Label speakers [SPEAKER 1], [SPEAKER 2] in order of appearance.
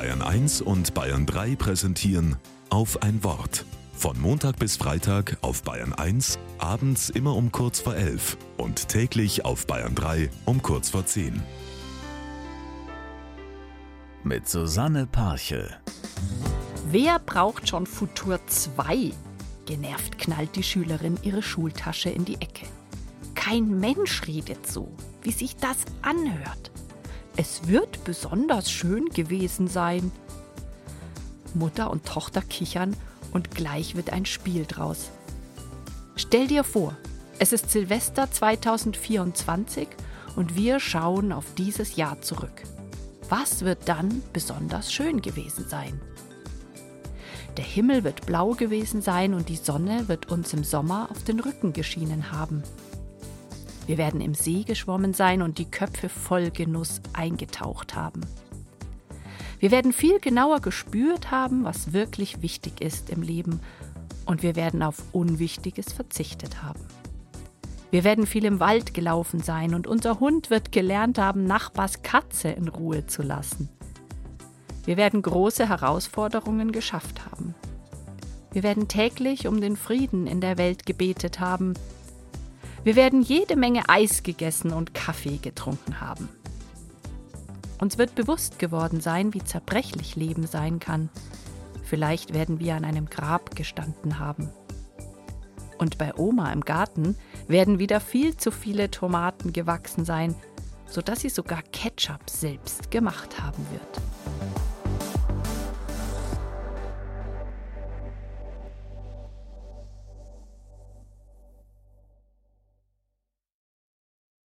[SPEAKER 1] Bayern 1 und Bayern 3 präsentieren auf ein Wort. Von Montag bis Freitag auf Bayern 1, abends immer um kurz vor 11 und täglich auf Bayern 3 um kurz vor 10.
[SPEAKER 2] Mit Susanne Parche.
[SPEAKER 3] Wer braucht schon Futur 2? Genervt knallt die Schülerin ihre Schultasche in die Ecke. Kein Mensch redet so, wie sich das anhört. Es wird besonders schön gewesen sein. Mutter und Tochter kichern und gleich wird ein Spiel draus. Stell dir vor, es ist Silvester 2024 und wir schauen auf dieses Jahr zurück. Was wird dann besonders schön gewesen sein? Der Himmel wird blau gewesen sein und die Sonne wird uns im Sommer auf den Rücken geschienen haben. Wir werden im See geschwommen sein und die Köpfe voll Genuss eingetaucht haben. Wir werden viel genauer gespürt haben, was wirklich wichtig ist im Leben und wir werden auf Unwichtiges verzichtet haben. Wir werden viel im Wald gelaufen sein und unser Hund wird gelernt haben, Nachbars Katze in Ruhe zu lassen. Wir werden große Herausforderungen geschafft haben. Wir werden täglich um den Frieden in der Welt gebetet haben, wir werden jede Menge Eis gegessen und Kaffee getrunken haben. Uns wird bewusst geworden sein, wie zerbrechlich Leben sein kann. Vielleicht werden wir an einem Grab gestanden haben. Und bei Oma im Garten werden wieder viel zu viele Tomaten gewachsen sein, sodass sie sogar Ketchup selbst gemacht haben wird.